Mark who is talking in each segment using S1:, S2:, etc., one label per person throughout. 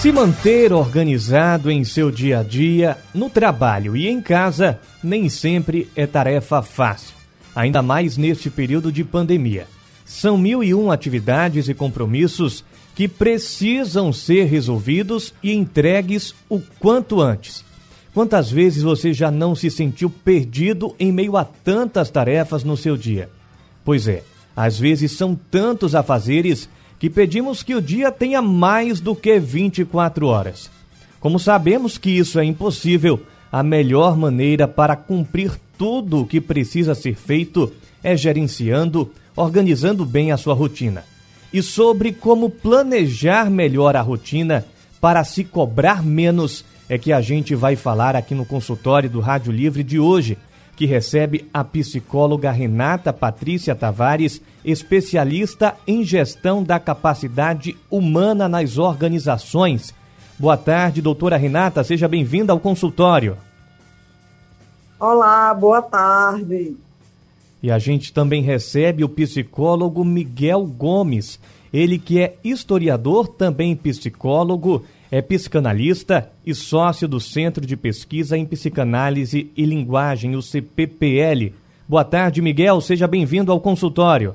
S1: Se manter organizado em seu dia a dia, no trabalho e em casa, nem sempre é tarefa fácil, ainda mais neste período de pandemia. São mil e um atividades e compromissos que precisam ser resolvidos e entregues o quanto antes. Quantas vezes você já não se sentiu perdido em meio a tantas tarefas no seu dia? Pois é, às vezes são tantos afazeres que pedimos que o dia tenha mais do que 24 horas. Como sabemos que isso é impossível, a melhor maneira para cumprir tudo o que precisa ser feito é gerenciando, organizando bem a sua rotina. E sobre como planejar melhor a rotina para se cobrar menos é que a gente vai falar aqui no consultório do Rádio Livre de hoje que recebe a psicóloga Renata Patrícia Tavares, especialista em gestão da capacidade humana nas organizações. Boa tarde, doutora Renata, seja bem-vinda ao consultório.
S2: Olá, boa tarde.
S1: E a gente também recebe o psicólogo Miguel Gomes, ele que é historiador, também psicólogo é psicanalista e sócio do Centro de Pesquisa em Psicanálise e Linguagem, o CPPL. Boa tarde, Miguel. Seja bem-vindo ao consultório.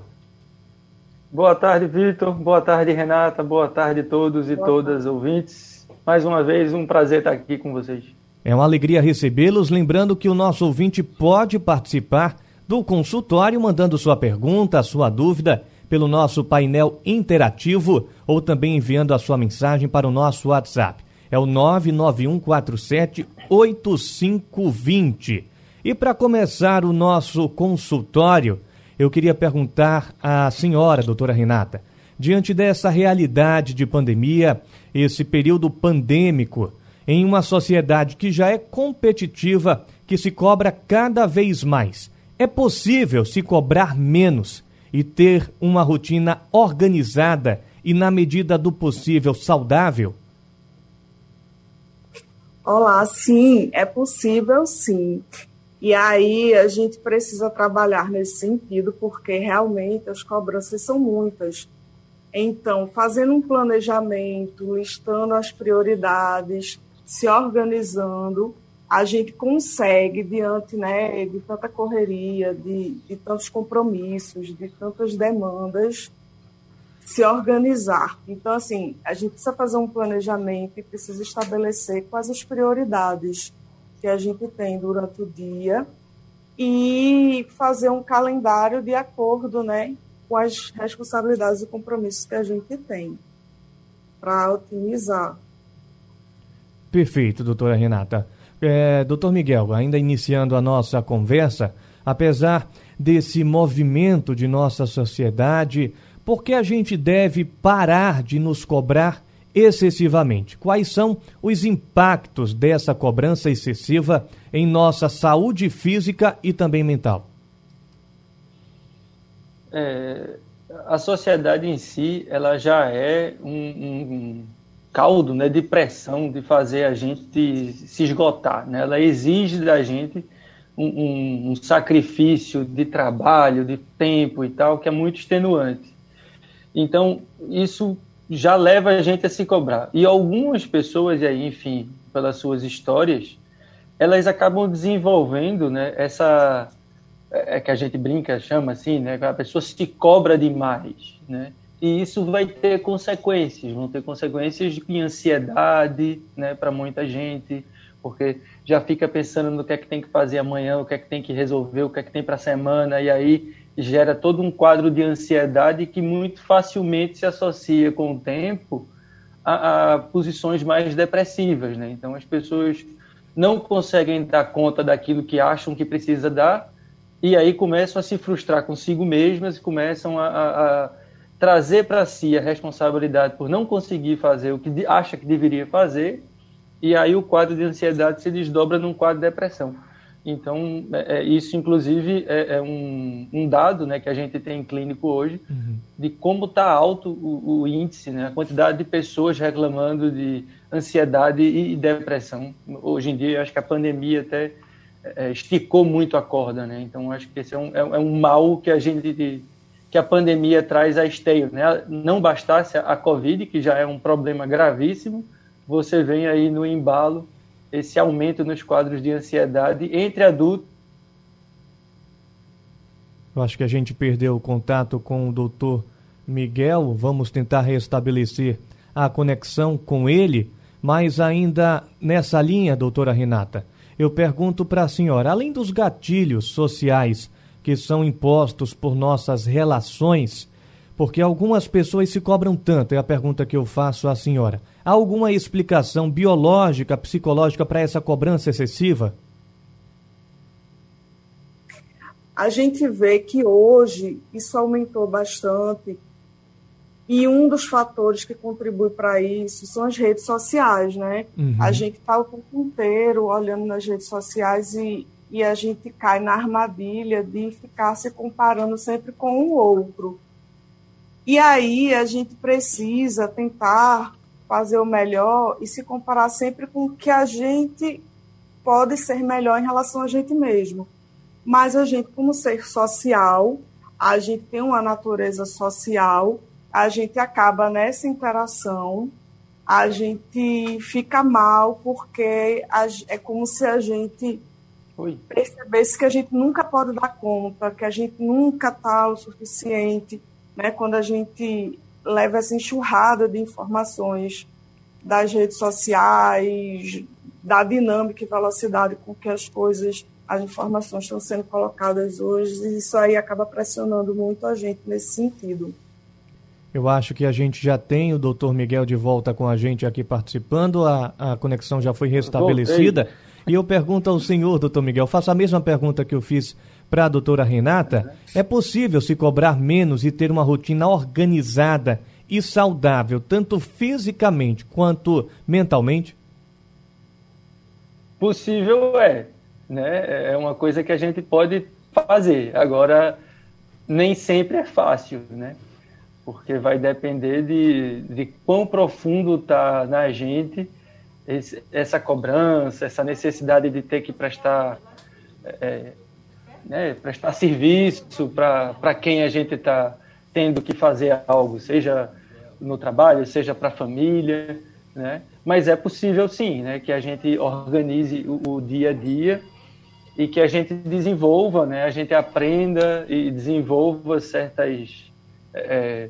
S3: Boa tarde, Vitor. Boa tarde, Renata. Boa tarde a todos e Boa todas tarde. ouvintes. Mais uma vez, um prazer estar aqui com vocês.
S1: É uma alegria recebê-los. Lembrando que o nosso ouvinte pode participar do consultório mandando sua pergunta, sua dúvida pelo nosso painel interativo ou também enviando a sua mensagem para o nosso WhatsApp. É o 99147 8520. E para começar o nosso consultório, eu queria perguntar à senhora, doutora Renata, diante dessa realidade de pandemia, esse período pandêmico, em uma sociedade que já é competitiva, que se cobra cada vez mais, é possível se cobrar menos e ter uma rotina organizada e, na medida do possível, saudável?
S2: Olá, sim, é possível sim. E aí a gente precisa trabalhar nesse sentido, porque realmente as cobranças são muitas. Então, fazendo um planejamento, listando as prioridades, se organizando, a gente consegue, diante né, de tanta correria, de, de tantos compromissos, de tantas demandas, se organizar. Então, assim, a gente precisa fazer um planejamento e precisa estabelecer quais as prioridades que a gente tem durante o dia e fazer um calendário de acordo né, com as responsabilidades e compromissos que a gente tem para otimizar.
S1: Perfeito, doutora Renata. É, doutor Miguel, ainda iniciando a nossa conversa, apesar desse movimento de nossa sociedade, por que a gente deve parar de nos cobrar excessivamente? Quais são os impactos dessa cobrança excessiva em nossa saúde física e também mental?
S3: É, a sociedade em si, ela já é um, um caldo né, de pressão de fazer a gente se esgotar. Né? Ela exige da gente um, um, um, sacrifício de trabalho, de tempo e tal, que é muito extenuante. Então, isso já leva a gente a se cobrar. E algumas pessoas, aí, enfim, pelas suas histórias, elas acabam desenvolvendo né, essa. É, é que a gente brinca, chama assim, né? A pessoa se cobra demais, né? E isso vai ter consequências, vão ter consequências de ansiedade, né, para muita gente, porque já fica pensando no que é que tem que fazer amanhã, o que é que tem que resolver, o que é que tem para a semana, e aí gera todo um quadro de ansiedade que muito facilmente se associa com o tempo a, a posições mais depressivas, né? Então as pessoas não conseguem dar conta daquilo que acham que precisa dar e aí começam a se frustrar consigo mesmas e começam a, a, a trazer para si a responsabilidade por não conseguir fazer o que acha que deveria fazer e aí o quadro de ansiedade se desdobra num quadro de depressão. Então, é, é, isso, inclusive, é, é um, um, dado né, que a gente tem em clínico hoje uhum. de como está alto o, o, índice, né, a quantidade de pessoas reclamando de ansiedade e, depressão. Hoje em dia, acho que a pandemia até é, esticou muito a corda. Né? Então, acho que esse é um, é, é um mal que a gente que a pandemia traz a esteio. Né? Não bastasse a Covid, que já é um problema gravíssimo, você vem aí no embalo esse aumento nos quadros de ansiedade entre adultos.
S1: Eu acho que a gente perdeu o contato com o doutor Miguel. Vamos tentar restabelecer a conexão com ele, mas ainda nessa linha, doutora Renata, eu pergunto para a senhora: além dos gatilhos sociais que são impostos por nossas relações, porque algumas pessoas se cobram tanto, é a pergunta que eu faço à senhora. Há alguma explicação biológica, psicológica para essa cobrança excessiva?
S2: A gente vê que hoje isso aumentou bastante e um dos fatores que contribui para isso são as redes sociais, né? Uhum. A gente está o tempo inteiro olhando nas redes sociais e, e a gente cai na armadilha de ficar se comparando sempre com o outro. E aí a gente precisa tentar fazer o melhor e se comparar sempre com o que a gente pode ser melhor em relação a gente mesmo. Mas a gente, como ser social, a gente tem uma natureza social, a gente acaba nessa interação, a gente fica mal porque é como se a gente Oi. percebesse que a gente nunca pode dar conta, que a gente nunca está o suficiente, né? Quando a gente leva essa enxurrada de informações das redes sociais, da dinâmica e velocidade com que as coisas, as informações estão sendo colocadas hoje, e isso aí acaba pressionando muito a gente nesse sentido.
S1: Eu acho que a gente já tem o doutor Miguel de volta com a gente aqui participando, a, a conexão já foi restabelecida. E eu pergunto ao senhor, doutor Miguel, faço a mesma pergunta que eu fiz para a doutora Renata. É possível se cobrar menos e ter uma rotina organizada e saudável, tanto fisicamente quanto mentalmente?
S3: Possível é, né? É uma coisa que a gente pode fazer. Agora, nem sempre é fácil, né? Porque vai depender de, de quão profundo está na gente esse, essa cobrança, essa necessidade de ter que prestar, é, né, prestar serviço para quem a gente está tendo que fazer algo, seja no trabalho, seja para a família, né? Mas é possível sim, né, que a gente organize o, o, dia a dia e que a gente desenvolva, né, a gente aprenda e desenvolva certas é,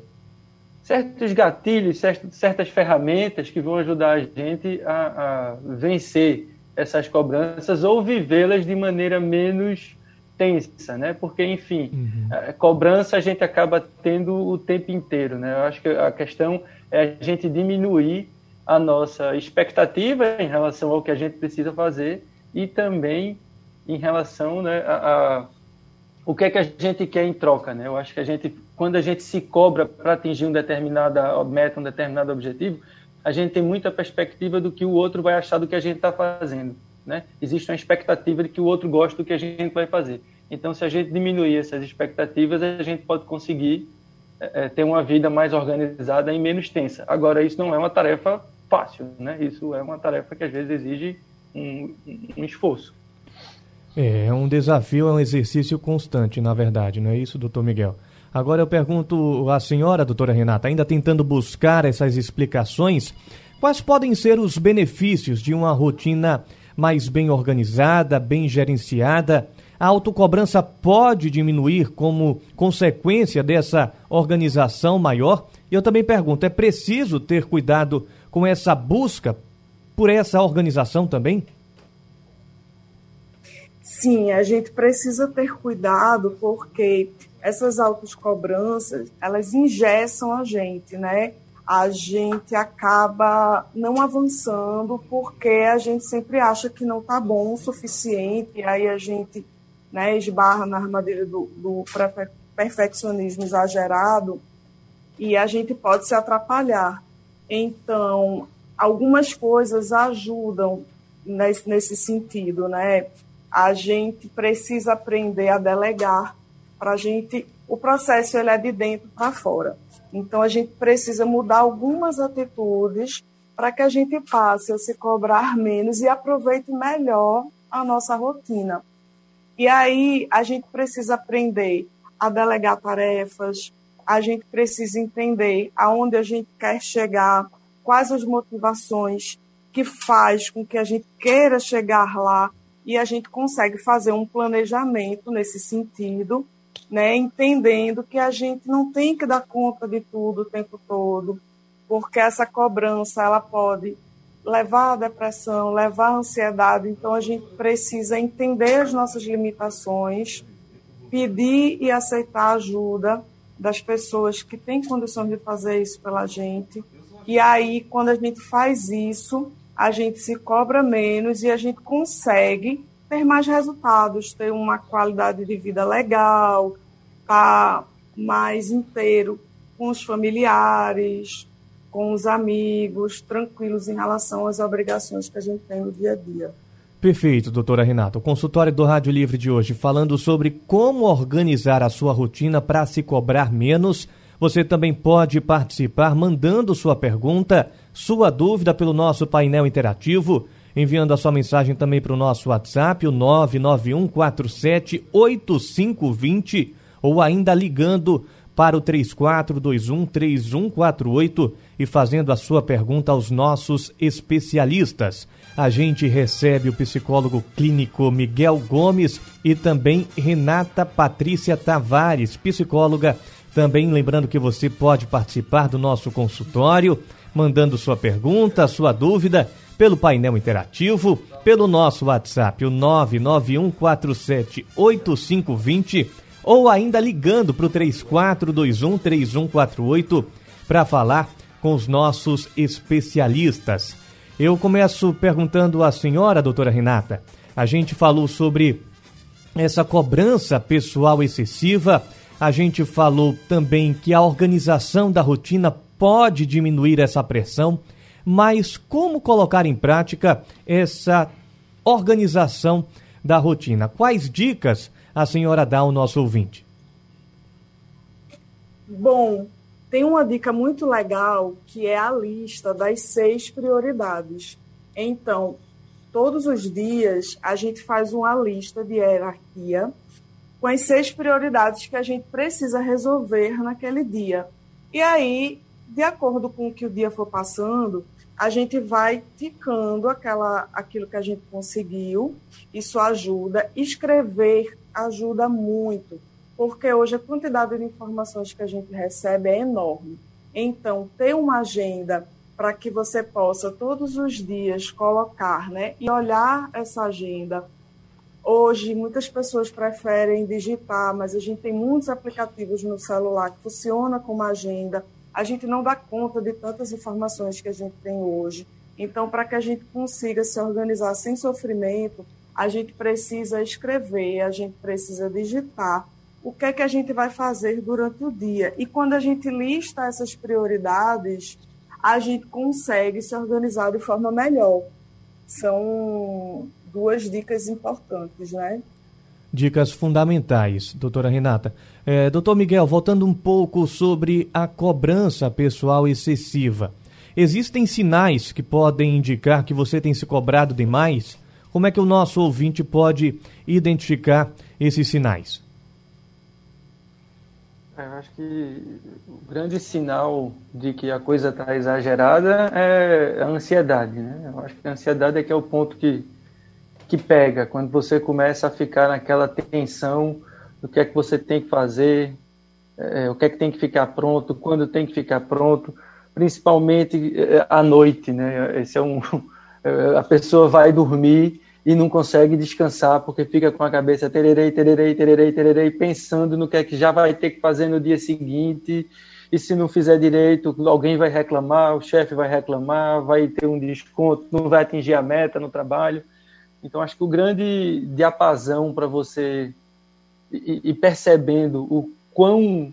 S3: certos gatilhos, certas ferramentas que vão ajudar a gente a, a vencer essas cobranças ou vivê-las de maneira menos tensa, né? Porque, enfim, uhum. a cobrança a gente acaba tendo o tempo inteiro, né? Eu acho que a questão é a gente diminuir a nossa expectativa em relação ao que a gente precisa fazer e também em relação né, a, a o que é que a gente quer em troca, né? Eu acho que a gente, quando a gente se cobra para atingir um determinada meta, um determinado objetivo, a gente tem muita perspectiva do que o outro vai achar do que a gente está fazendo né? Existe uma expectativa de que o outro goste do que a gente vai fazer. Então, se a gente diminuir essas expectativas, a gente pode conseguir é, é, ter uma vida mais organizada e menos tensa. Agora, isso não é uma tarefa fácil, né? Isso é uma tarefa que às vezes exige um, um esforço.
S1: É, é um desafio, é um exercício constante, na verdade, não é isso, doutor Miguel? Agora eu pergunto à senhora, doutora Renata, ainda tentando buscar essas explicações, quais podem ser os benefícios de uma rotina mais bem organizada, bem gerenciada, a autocobrança pode diminuir como consequência dessa organização maior? E eu também pergunto, é preciso ter cuidado com essa busca por essa organização também?
S2: Sim, a gente precisa ter cuidado porque essas autocobranças, elas ingessam a gente, né? a gente acaba não avançando porque a gente sempre acha que não está bom o suficiente, e aí a gente né, esbarra na armadilha do, do perfeccionismo exagerado e a gente pode se atrapalhar. Então, algumas coisas ajudam nesse, nesse sentido, né? A gente precisa aprender a delegar para a gente. O processo ele é de dentro para fora. Então a gente precisa mudar algumas atitudes para que a gente passe a se cobrar menos e aproveite melhor a nossa rotina. E aí a gente precisa aprender a delegar tarefas, a gente precisa entender aonde a gente quer chegar, quais as motivações que faz com que a gente queira chegar lá e a gente consegue fazer um planejamento nesse sentido, né, entendendo que a gente não tem que dar conta de tudo o tempo todo, porque essa cobrança ela pode levar à depressão, levar à ansiedade, então a gente precisa entender as nossas limitações, pedir e aceitar ajuda das pessoas que têm condições de fazer isso pela gente. E aí, quando a gente faz isso, a gente se cobra menos e a gente consegue ter mais resultados, ter uma qualidade de vida legal, estar mais inteiro com os familiares, com os amigos, tranquilos em relação às obrigações que a gente tem no dia a dia.
S1: Perfeito, doutora Renata. O consultório do Rádio Livre de hoje falando sobre como organizar a sua rotina para se cobrar menos. Você também pode participar mandando sua pergunta, sua dúvida pelo nosso painel interativo, enviando a sua mensagem também para o nosso WhatsApp, o 991478520, ou ainda ligando para o 34213148 e fazendo a sua pergunta aos nossos especialistas a gente recebe o psicólogo clínico Miguel Gomes e também Renata Patrícia Tavares, psicóloga. Também lembrando que você pode participar do nosso consultório, mandando sua pergunta, sua dúvida pelo painel interativo, pelo nosso WhatsApp, o 991478520, ou ainda ligando para o 34213148 para falar com os nossos especialistas. Eu começo perguntando à senhora, doutora Renata. A gente falou sobre essa cobrança pessoal excessiva. A gente falou também que a organização da rotina pode diminuir essa pressão, mas como colocar em prática essa organização da rotina? Quais dicas a senhora dá ao nosso ouvinte?
S2: Bom, tem uma dica muito legal que é a lista das seis prioridades. Então, todos os dias a gente faz uma lista de hierarquia com as seis prioridades que a gente precisa resolver naquele dia. E aí, de acordo com o que o dia for passando, a gente vai ticando aquela, aquilo que a gente conseguiu. Isso ajuda. Escrever ajuda muito porque hoje a quantidade de informações que a gente recebe é enorme. Então, ter uma agenda para que você possa todos os dias colocar, né, e olhar essa agenda. Hoje, muitas pessoas preferem digitar, mas a gente tem muitos aplicativos no celular que funcionam como agenda. A gente não dá conta de tantas informações que a gente tem hoje. Então, para que a gente consiga se organizar sem sofrimento, a gente precisa escrever, a gente precisa digitar o que é que a gente vai fazer durante o dia. E quando a gente lista essas prioridades, a gente consegue se organizar de forma melhor. São duas dicas importantes, né?
S1: Dicas fundamentais, doutora Renata. É, doutor Miguel, voltando um pouco sobre a cobrança pessoal excessiva. Existem sinais que podem indicar que você tem se cobrado demais? Como é que o nosso ouvinte pode identificar esses sinais?
S3: É, eu acho que o grande sinal de que a coisa está exagerada é a ansiedade, né? Eu acho que a ansiedade é que é o ponto que, que pega, quando você começa a ficar naquela tensão do que é que você tem que fazer, é, o que é que tem que ficar pronto, quando tem que ficar pronto, principalmente é, à noite, né? Esse é um, a pessoa vai dormir e não consegue descansar porque fica com a cabeça tererei, tererei, tererei, tererei, pensando no que é que já vai ter que fazer no dia seguinte. E se não fizer direito, alguém vai reclamar, o chefe vai reclamar, vai ter um desconto, não vai atingir a meta no trabalho. Então, acho que o grande diapasão para você ir percebendo o quão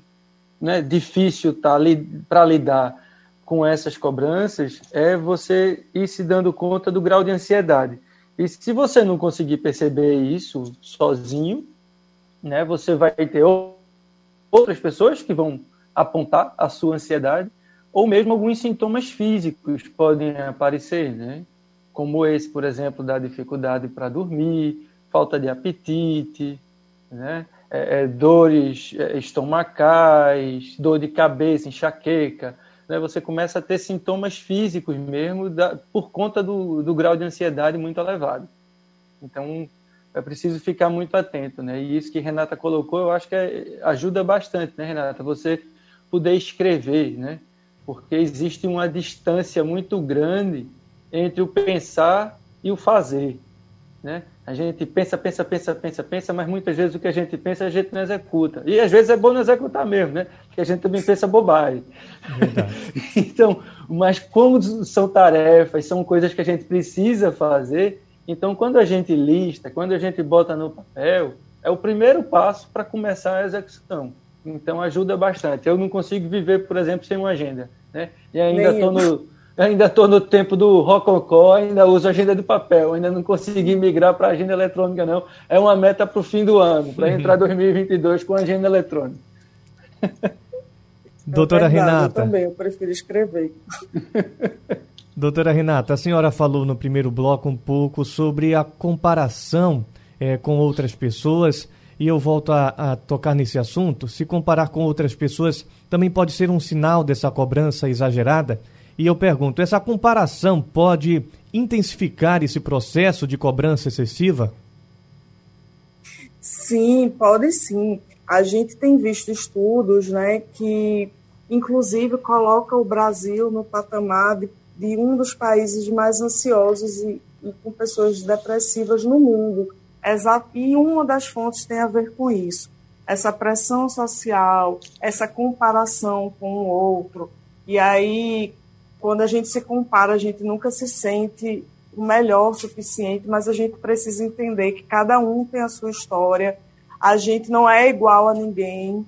S3: né, difícil li, para lidar com essas cobranças é você ir se dando conta do grau de ansiedade. E se você não conseguir perceber isso sozinho, né, você vai ter outras pessoas que vão apontar a sua ansiedade, ou mesmo alguns sintomas físicos podem aparecer, né? como esse, por exemplo, da dificuldade para dormir, falta de apetite, né? É, é, dores é, estomacais, dor de cabeça, enxaqueca. Né? Você começa a ter sintomas físicos mesmo da, por conta do, do grau de ansiedade muito elevado. Então, é preciso ficar muito atento, né? E isso que Renata colocou, eu acho que é, ajuda bastante, né, Renata? Você poder escrever, né? Porque existe uma distância muito grande entre o pensar e o fazer, né? A gente pensa, pensa, pensa, pensa, pensa, mas muitas vezes o que a gente pensa a gente não executa. E às vezes é bom não executar mesmo, né? Porque a gente também pensa bobagem. então, mas como são tarefas, são coisas que a gente precisa fazer, então, quando a gente lista, quando a gente bota no papel, é o primeiro passo para começar a execução. Então, ajuda bastante. Eu não consigo viver, por exemplo, sem uma agenda. Né? E ainda estou no, ainda estou no tempo do rococó, ainda uso agenda de papel, ainda não consegui migrar para agenda eletrônica, não. É uma meta para o fim do ano, para entrar 2022 com agenda eletrônica.
S1: Doutora é verdade, Renata.
S2: Eu também, eu prefiro escrever.
S1: Doutora Renata, a senhora falou no primeiro bloco um pouco sobre a comparação é, com outras pessoas e eu volto a, a, tocar nesse assunto. Se comparar com outras pessoas também pode ser um sinal dessa cobrança exagerada. E eu pergunto: essa comparação pode intensificar esse processo de cobrança excessiva?
S2: Sim, pode sim. A gente tem visto estudos né, que, inclusive, colocam o Brasil no patamar de de um dos países mais ansiosos e, e com pessoas depressivas no mundo. E uma das fontes tem a ver com isso. Essa pressão social, essa comparação com o outro. E aí, quando a gente se compara, a gente nunca se sente o melhor o suficiente, mas a gente precisa entender que cada um tem a sua história, a gente não é igual a ninguém.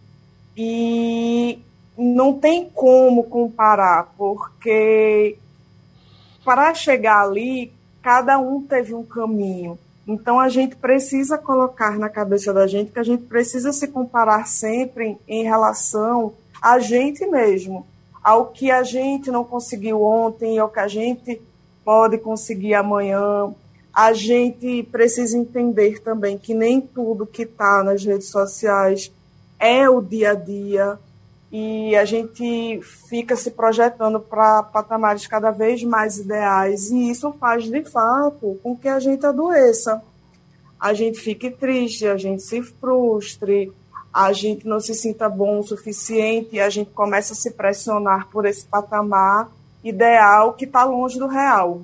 S2: E não tem como comparar, porque para chegar ali, cada um teve um caminho. Então a gente precisa colocar na cabeça da gente que a gente precisa se comparar sempre em relação a gente mesmo, ao que a gente não conseguiu ontem, ao que a gente pode conseguir amanhã. A gente precisa entender também que nem tudo que está nas redes sociais é o dia a dia, e a gente fica se projetando para patamares cada vez mais ideais e isso faz de fato com que a gente adoeça. A gente fique triste, a gente se frustre, a gente não se sinta bom o suficiente e a gente começa a se pressionar por esse patamar ideal que está longe do real.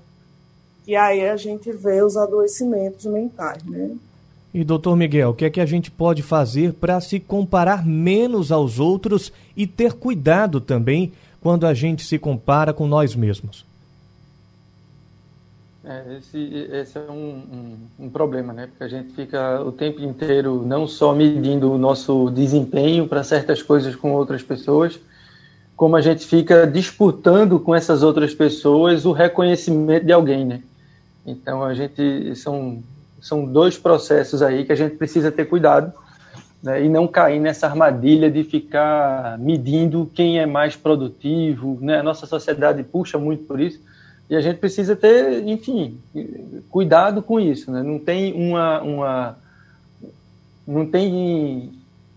S2: E aí a gente vê os adoecimentos mentais, né?
S1: E doutor Miguel, o que é que a gente pode fazer para se comparar menos aos outros e ter cuidado também quando a gente se compara com nós mesmos?
S3: É, esse, esse é um, um, um, problema, né? Porque a gente fica o tempo inteiro não só medindo o nosso desempenho para certas coisas com outras pessoas, como a gente fica disputando com essas outras pessoas o reconhecimento de alguém, né? Então a gente são são dois processos aí que a gente precisa ter cuidado né, e não cair nessa armadilha de ficar medindo quem é mais produtivo. Né? A nossa sociedade puxa muito por isso e a gente precisa ter, enfim, cuidado com isso. Né? Não tem uma, uma não tem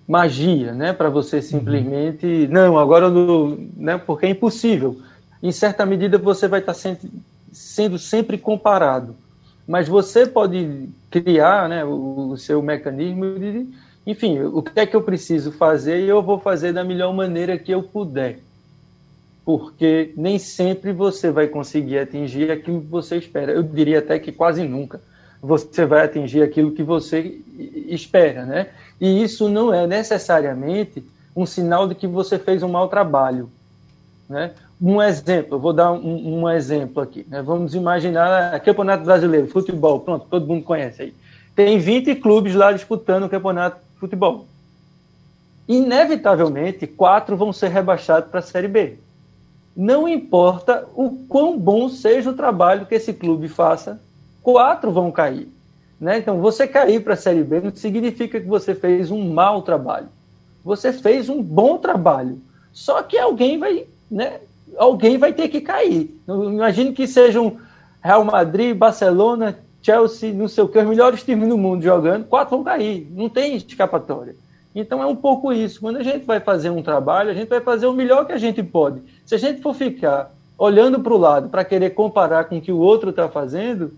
S3: magia, né, para você uhum. simplesmente uhum. não agora não, né, porque é impossível. Em certa medida você vai estar sendo, sendo sempre comparado mas você pode criar né, o, o seu mecanismo de, enfim, o que é que eu preciso fazer e eu vou fazer da melhor maneira que eu puder. Porque nem sempre você vai conseguir atingir aquilo que você espera. Eu diria até que quase nunca você vai atingir aquilo que você espera, né? E isso não é necessariamente um sinal de que você fez um mau trabalho, né? um exemplo, vou dar um, um exemplo aqui. Né? Vamos imaginar Campeonato Brasileiro, futebol, pronto, todo mundo conhece aí. Tem 20 clubes lá disputando o campeonato de futebol. Inevitavelmente, quatro vão ser rebaixados para a Série B. não importa o quão bom seja o trabalho que esse clube faça, quatro vão cair. Né? Então, você cair para a Série B não significa que você fez um mau trabalho. Você fez um bom trabalho. Só que alguém vai, né? alguém vai ter que cair. Imagine que sejam Real Madrid, Barcelona, Chelsea, não sei o que, os melhores times do mundo jogando, quatro vão cair. Não tem escapatória. Então é um pouco isso. Quando a gente vai fazer um trabalho, a gente vai fazer o melhor que a gente pode. Se a gente for ficar olhando para o lado para querer comparar com o que o outro está fazendo,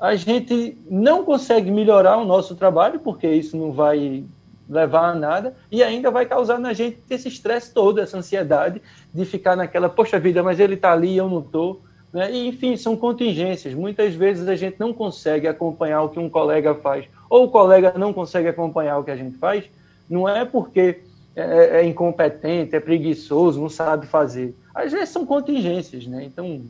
S3: a gente não consegue melhorar o nosso trabalho, porque isso não vai levar a nada, e ainda vai causar na gente esse estresse todo, essa ansiedade de ficar naquela, poxa vida, mas ele está ali eu não estou. Né? E, enfim, são contingências. Muitas vezes a gente não consegue acompanhar o que um colega faz, ou o colega não consegue acompanhar o que a gente faz, não é porque é, é, é incompetente, é preguiçoso, não sabe fazer. Às vezes são contingências, né? Então,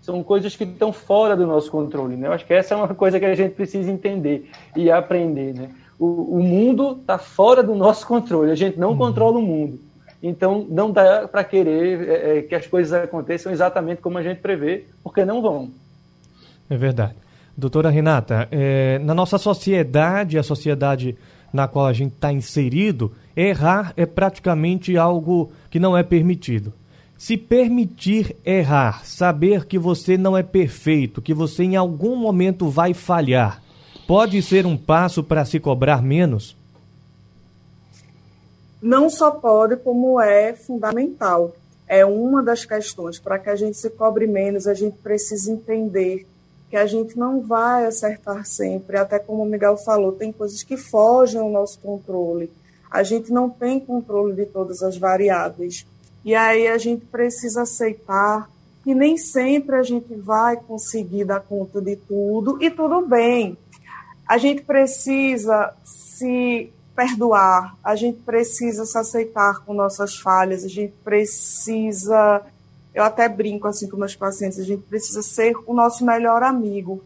S3: são coisas que estão fora do nosso controle, né? Eu acho que essa é uma coisa que a gente precisa entender e aprender, né? O, o mundo está fora do nosso controle, a gente não uhum. controla o mundo. Então, não dá para querer é, é, que as coisas aconteçam exatamente como a gente prevê, porque não vão.
S1: É verdade. Doutora Renata, é, na nossa sociedade, a sociedade na qual a gente está inserido, errar é praticamente algo que não é permitido. Se permitir errar, saber que você não é perfeito, que você em algum momento vai falhar, pode ser um passo para se cobrar menos?
S2: Não só pode, como é fundamental. É uma das questões. Para que a gente se cobre menos, a gente precisa entender que a gente não vai acertar sempre, até como o Miguel falou, tem coisas que fogem ao nosso controle. A gente não tem controle de todas as variáveis. E aí a gente precisa aceitar que nem sempre a gente vai conseguir dar conta de tudo e tudo bem. A gente precisa se perdoar, a gente precisa se aceitar com nossas falhas, a gente precisa eu até brinco assim com meus pacientes, a gente precisa ser o nosso melhor amigo.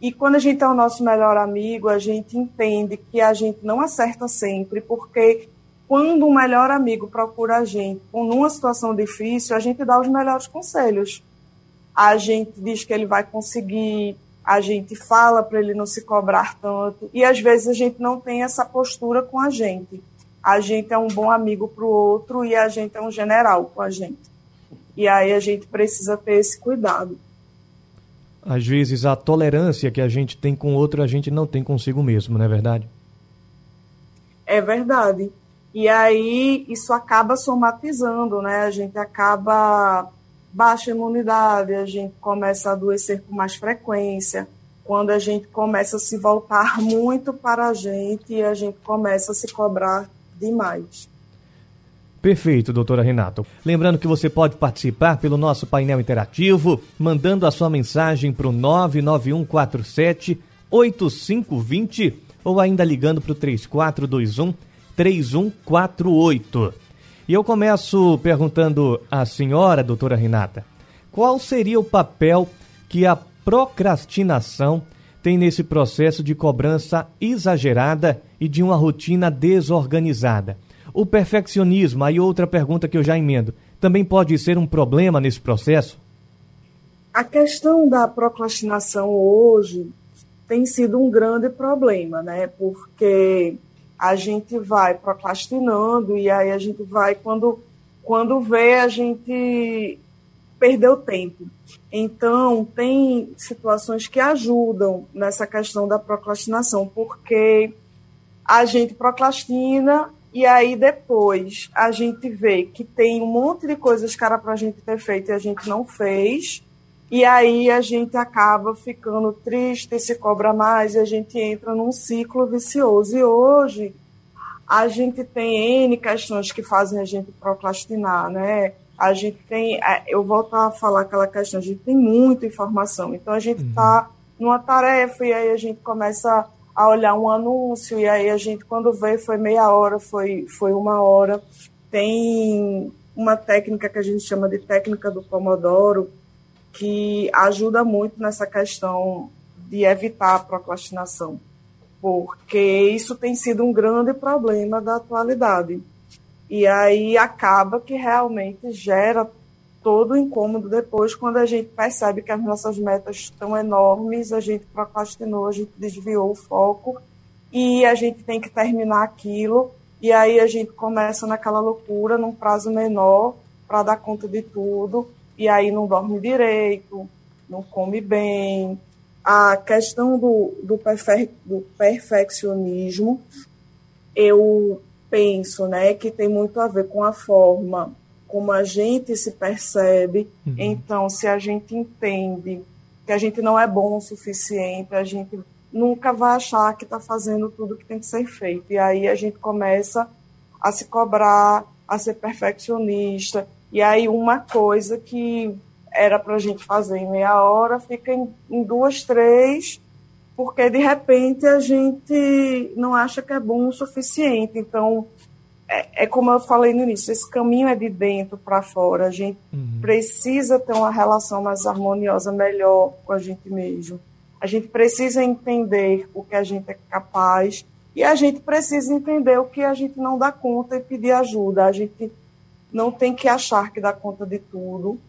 S2: E quando a gente é o nosso melhor amigo, a gente entende que a gente não acerta sempre, porque quando um melhor amigo procura a gente numa situação difícil, a gente dá os melhores conselhos. A gente diz que ele vai conseguir, a gente fala para ele não se cobrar tanto, e às vezes a gente não tem essa postura com a gente. A gente é um bom amigo para o outro e a gente é um general com a gente. E aí a gente precisa ter esse cuidado.
S1: Às vezes a tolerância que a gente tem com outro, a gente não tem consigo mesmo, não é verdade?
S2: É verdade. E aí isso acaba somatizando, né? A gente acaba baixa imunidade, a gente começa a adoecer com mais frequência. Quando a gente começa a se voltar muito para a gente e a gente começa a se cobrar demais.
S1: Perfeito, doutora Renato. Lembrando que você pode participar pelo nosso painel interativo, mandando a sua mensagem para o 99147 8520 ou ainda ligando para o 3421 3148. E eu começo perguntando à senhora, doutora Renata, qual seria o papel que a procrastinação tem nesse processo de cobrança exagerada e de uma rotina desorganizada? O perfeccionismo, aí outra pergunta que eu já emendo, também pode ser um problema nesse processo?
S2: A questão da procrastinação hoje tem sido um grande problema, né? Porque a gente vai procrastinando e aí a gente vai quando quando vê a gente perdeu tempo. Então, tem situações que ajudam nessa questão da procrastinação, porque a gente procrastina e aí depois a gente vê que tem um monte de coisas para a gente ter feito e a gente não fez. E aí a gente acaba ficando triste, se cobra mais e a gente entra num ciclo vicioso. E hoje a gente tem N questões que fazem a gente procrastinar, né? A gente tem, é, eu volto a falar aquela questão, a gente tem muita informação. Então a gente está uhum. numa tarefa e aí a gente começa a olhar um anúncio, e aí a gente, quando vê, foi meia hora, foi, foi uma hora. Tem uma técnica que a gente chama de técnica do Pomodoro, que ajuda muito nessa questão de evitar a procrastinação, porque isso tem sido um grande problema da atualidade. E aí acaba que realmente gera todo o incômodo depois, quando a gente percebe que as nossas metas estão enormes, a gente procrastinou, a gente desviou o foco e a gente tem que terminar aquilo. E aí a gente começa naquela loucura, num prazo menor, para dar conta de tudo. E aí não dorme direito, não come bem. A questão do, do, perfe do perfeccionismo, eu penso né, que tem muito a ver com a forma como a gente se percebe. Uhum. Então, se a gente entende que a gente não é bom o suficiente, a gente nunca vai achar que está fazendo tudo que tem que ser feito. E aí a gente começa a se cobrar, a ser perfeccionista. E aí uma coisa que era para a gente fazer em meia hora fica em, em duas, três, porque de repente a gente não acha que é bom o suficiente. Então, é, é, como eu falei no início, esse caminho é de dentro para fora. A gente uhum. precisa ter uma relação mais harmoniosa, melhor com a gente mesmo. A gente precisa entender o que a gente é capaz e a gente precisa entender o que a gente não dá conta e pedir ajuda. A gente não tem que achar que dá conta de tudo,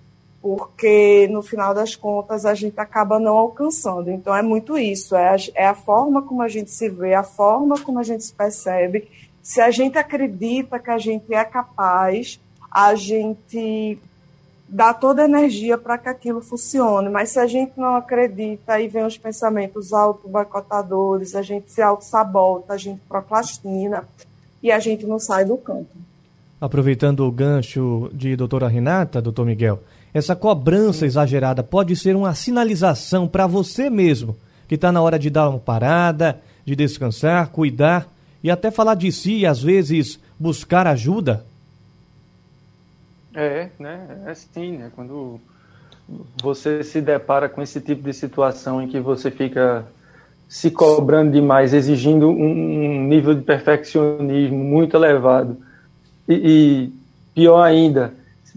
S2: porque no final das contas a gente acaba não alcançando. Então é muito isso, é a, é a forma como a gente se vê, a forma como a gente se percebe se a gente acredita que a gente é capaz, a gente dá toda a energia para que aquilo funcione. Mas se a gente não acredita, aí vem os pensamentos auto-boicotadores, a gente se auto-sabota, a gente procrastina e a gente não sai do campo.
S1: Aproveitando o gancho de doutora Renata, doutor Miguel, essa cobrança Sim. exagerada pode ser uma sinalização para você mesmo que está na hora de dar uma parada, de descansar, cuidar e até falar de si e às vezes buscar ajuda?
S3: É, né? É sim, né? Quando você se depara com esse tipo de situação em que você fica se cobrando demais, exigindo um, nível de perfeccionismo muito elevado e, e pior ainda,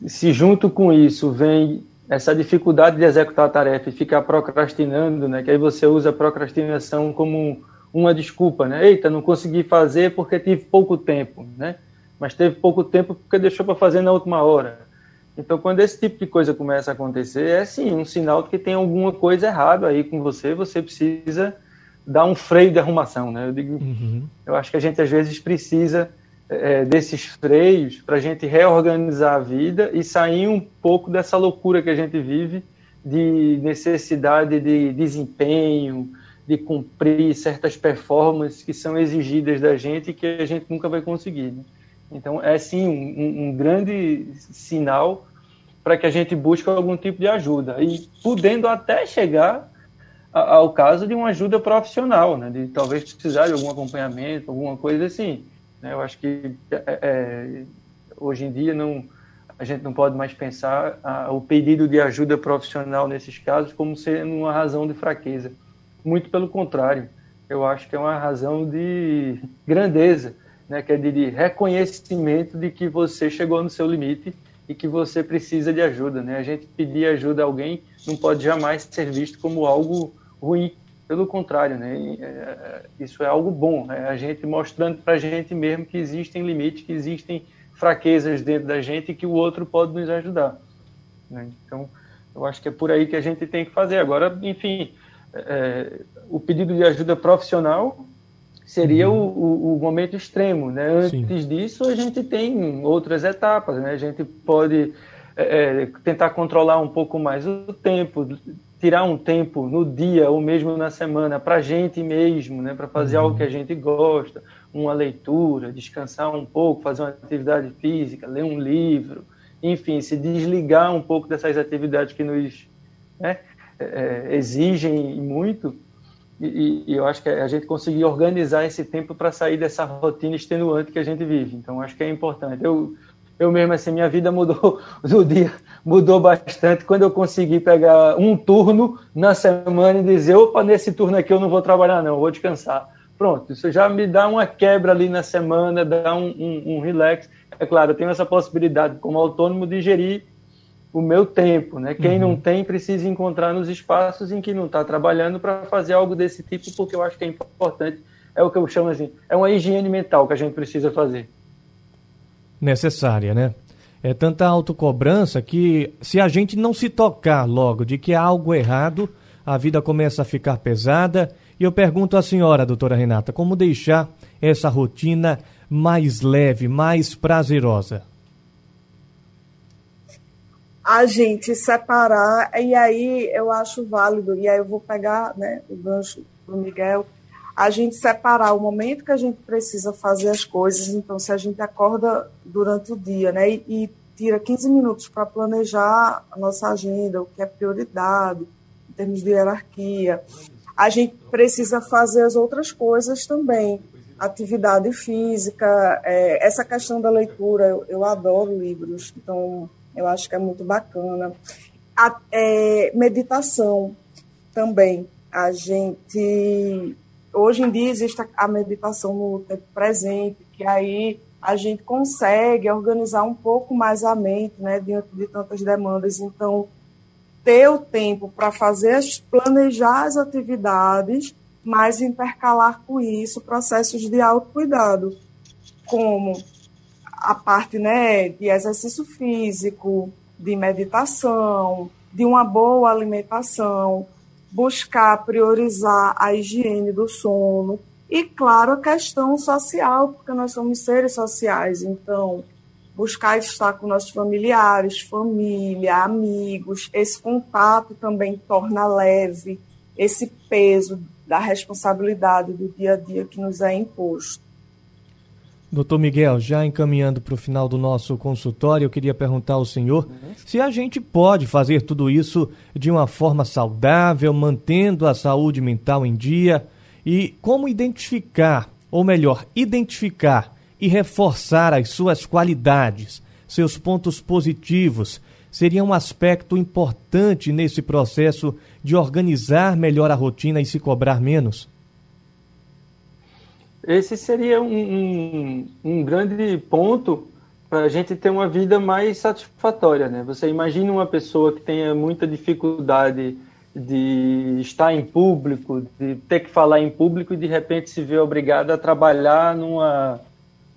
S3: se junto com isso vem essa dificuldade de executar a tarefa e ficar procrastinando, né? Que aí você usa a procrastinação como uma desculpa, né? Eita, não consegui fazer porque tive pouco tempo, né? Mas teve pouco tempo porque deixou para fazer na última hora. Então, quando esse tipo de coisa começa a acontecer, é sim um sinal de que tem alguma coisa errada aí com você. Você precisa dar um freio de arrumação, né? Eu digo, uhum. eu acho que a gente às vezes precisa é, desses freios para a gente reorganizar a vida e sair um pouco dessa loucura que a gente vive de necessidade de desempenho, de cumprir certas performances que são exigidas da gente e que a gente nunca vai conseguir. Né? Então, é sim um, um grande sinal para que a gente busque algum tipo de ajuda e podendo até chegar ao caso de uma ajuda profissional, né? de talvez precisar de algum acompanhamento, alguma coisa assim. Né? Eu acho que é, é, hoje em dia não, a gente não pode mais pensar a, o pedido de ajuda profissional nesses casos como sendo uma razão de fraqueza. Muito pelo contrário, eu acho que é uma razão de grandeza, né, que é de reconhecimento de que você chegou no seu limite e que você precisa de ajuda. Né? A gente pedir ajuda a alguém não pode jamais ser visto como algo ruim, pelo contrário, né? É, é, isso é algo bom, é a gente mostrando para a gente mesmo que existem limites, que existem fraquezas dentro da gente e que o outro pode nos ajudar. Né? Então, eu acho que é por aí que a gente tem que fazer. Agora, enfim, é, o pedido de ajuda profissional seria uhum. o, o, o, momento extremo, né? Antes Sim. disso, a gente tem outras etapas, né? A gente pode é, é, tentar controlar um pouco mais o tempo, tirar um tempo no dia ou mesmo na semana para a gente mesmo, né? Para fazer uhum. algo que a gente gosta, uma leitura, descansar um pouco, fazer uma atividade física, ler um livro, enfim, se desligar um pouco dessas atividades que nos né, é, exigem muito. E, e, eu acho que a gente conseguir organizar esse tempo para sair dessa rotina extenuante que a gente vive. Então, acho que é importante. Eu, eu mesmo, assim, minha vida mudou no dia, mudou bastante quando eu consegui pegar um turno na semana e dizer: opa, nesse turno aqui eu não vou trabalhar, não, vou descansar. Pronto, isso já me dá uma quebra ali na semana, dá um, um, um relax. É claro, eu tenho essa possibilidade, como autônomo, de gerir o meu tempo, né? Quem uhum. não tem precisa encontrar nos espaços em que não está trabalhando para fazer algo desse tipo, porque eu acho que é importante. É o que eu chamo assim, é uma higiene mental que a gente precisa fazer.
S1: Necessária, né? É tanta autocobrança que se a gente não se tocar logo de que há algo errado, a vida começa a ficar pesada. E eu pergunto à senhora, doutora Renata, como deixar essa rotina mais leve, mais prazerosa?
S2: A gente separar, e aí eu acho válido, e aí eu vou pegar né, o gancho do Miguel, a gente separar o momento que a gente precisa fazer as coisas. Então, se a gente acorda durante o dia, né, e, e tira 15 minutos para planejar a nossa agenda, o que é prioridade, em termos de hierarquia, a gente precisa fazer as outras coisas também. Atividade física, é, essa questão da leitura, eu, eu, adoro livros, então eu acho que é muito bacana. A, é, meditação também. A gente hoje em dia existe a meditação no tempo presente, que aí a gente consegue organizar um pouco mais a mente, né, diante de tantas demandas. Então, ter o tempo para fazer, as, planejar as atividades, mas intercalar com isso processos de autocuidado, como a parte né, de exercício físico, de meditação, de uma boa alimentação, buscar priorizar a higiene do sono e, claro, a questão social, porque nós somos seres sociais, então buscar estar com nossos familiares, família, amigos, esse contato também torna leve esse peso da responsabilidade do dia a dia que nos é imposto.
S1: Doutor Miguel, já encaminhando para o final do nosso consultório, eu queria perguntar ao senhor uhum. se a gente pode fazer tudo isso de uma forma saudável, mantendo a saúde mental em dia e como identificar, ou melhor, identificar e reforçar as suas qualidades, seus pontos positivos, seria um aspecto importante nesse processo de organizar melhor a rotina e se cobrar menos?
S3: Esse seria um, um, grande ponto para a gente ter uma vida mais satisfatória, né? Você imagina uma pessoa que tenha muita dificuldade de estar em público, de ter que falar em público e de repente se vê obrigada a trabalhar numa,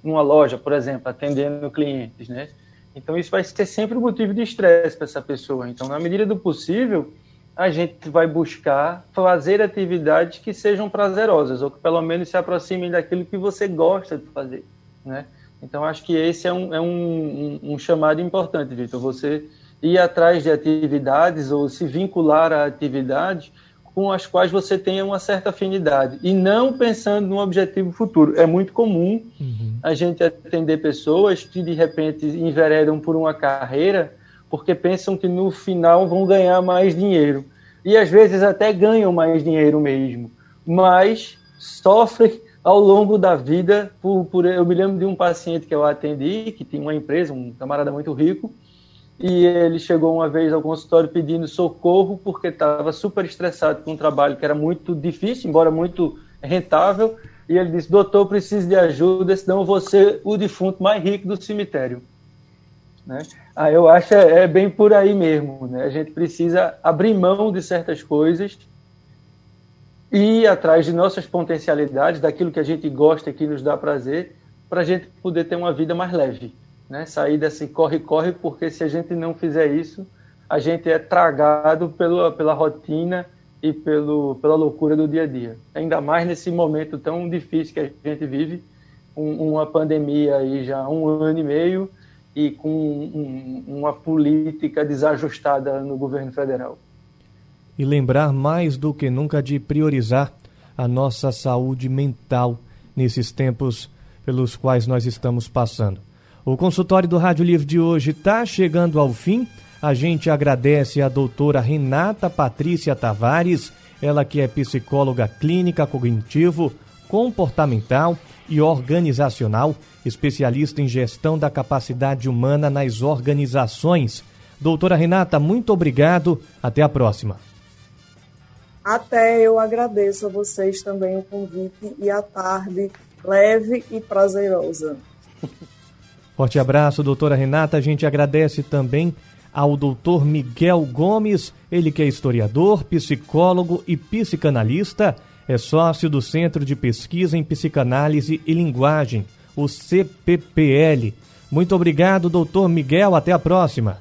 S3: numa loja, por exemplo, atendendo clientes, né? Então isso vai ser sempre um motivo de estresse para essa pessoa. Então, na medida do possível, a gente vai buscar fazer atividades que sejam prazerosas, ou que pelo menos se aproximem daquilo que você gosta de fazer, né? Então, acho que esse é um, é um, um, um chamado importante, Vitor. Você ir atrás de atividades ou se vincular a atividades com as quais você tenha uma certa afinidade e não pensando num objetivo futuro. É muito comum uhum. a gente atender pessoas que de repente enveredam por uma carreira porque pensam que no final vão ganhar mais dinheiro. E às vezes até ganham mais dinheiro mesmo, mas sofrem ao longo da vida. Por, por, eu me lembro de um paciente que eu atendi, que tinha uma empresa, um camarada muito rico, e ele chegou uma vez ao consultório pedindo socorro porque estava super estressado com um trabalho que era muito difícil, embora muito rentável, e ele disse: Doutor, preciso de ajuda, senão eu vou ser o defunto mais rico do cemitério. Né? Ah, eu acho é, é bem por aí mesmo. Né? A gente precisa abrir mão de certas coisas e ir atrás de nossas potencialidades, daquilo que a gente gosta e que nos dá prazer, para a gente poder ter uma vida mais leve. Né? Sair desse corre-corre, porque se a gente não fizer isso, a gente é tragado pela, pela rotina e pelo, pela loucura do dia a dia. Ainda mais nesse momento tão difícil que a gente vive, um, uma pandemia aí já há um ano e meio, e com um, uma política desajustada no governo federal.
S1: E lembrar mais do que nunca de priorizar a nossa saúde mental nesses tempos pelos quais nós estamos passando. O consultório do Rádio Livre de hoje está chegando ao fim. A gente agradece a doutora Renata Patrícia Tavares, ela que é psicóloga clínica cognitivo, comportamental e organizacional, especialista em gestão da capacidade humana nas organizações. Doutora Renata, muito obrigado. Até a próxima.
S2: Até eu agradeço a vocês também o convite e a tarde leve e prazerosa.
S1: Forte abraço, doutora Renata. A gente agradece também ao doutor Miguel Gomes, ele que é historiador, psicólogo e psicanalista é sócio do Centro de Pesquisa em Psicanálise e Linguagem, o CPPL, Muito obrigado, doutor Miguel. Até a próxima.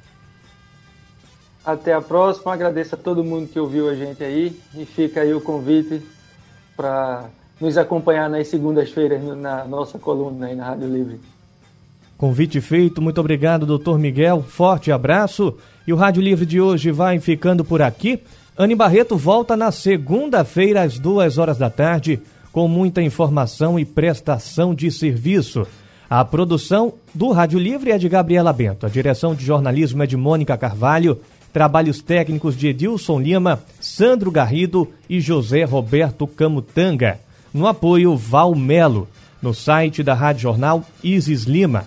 S3: Até a próxima. Agradeço a todo mundo que ouviu a gente aí. E fica aí o convite para nos acompanhar nas segundas-feiras na nossa coluna aí na Rádio Livre.
S1: Convite feito. Muito obrigado, doutor Miguel. Forte abraço. E o Rádio Livre de hoje vai ficando por aqui. Anne Barreto volta na segunda-feira às duas horas da tarde com muita informação e prestação de serviço. A produção do Rádio Livre é de Gabriela Bento. A direção de jornalismo é de Mônica Carvalho. Trabalhos técnicos de Edilson Lima, Sandro Garrido e José Roberto Camutanga. No apoio Val Melo. No site da Rádio Jornal Isis Lima.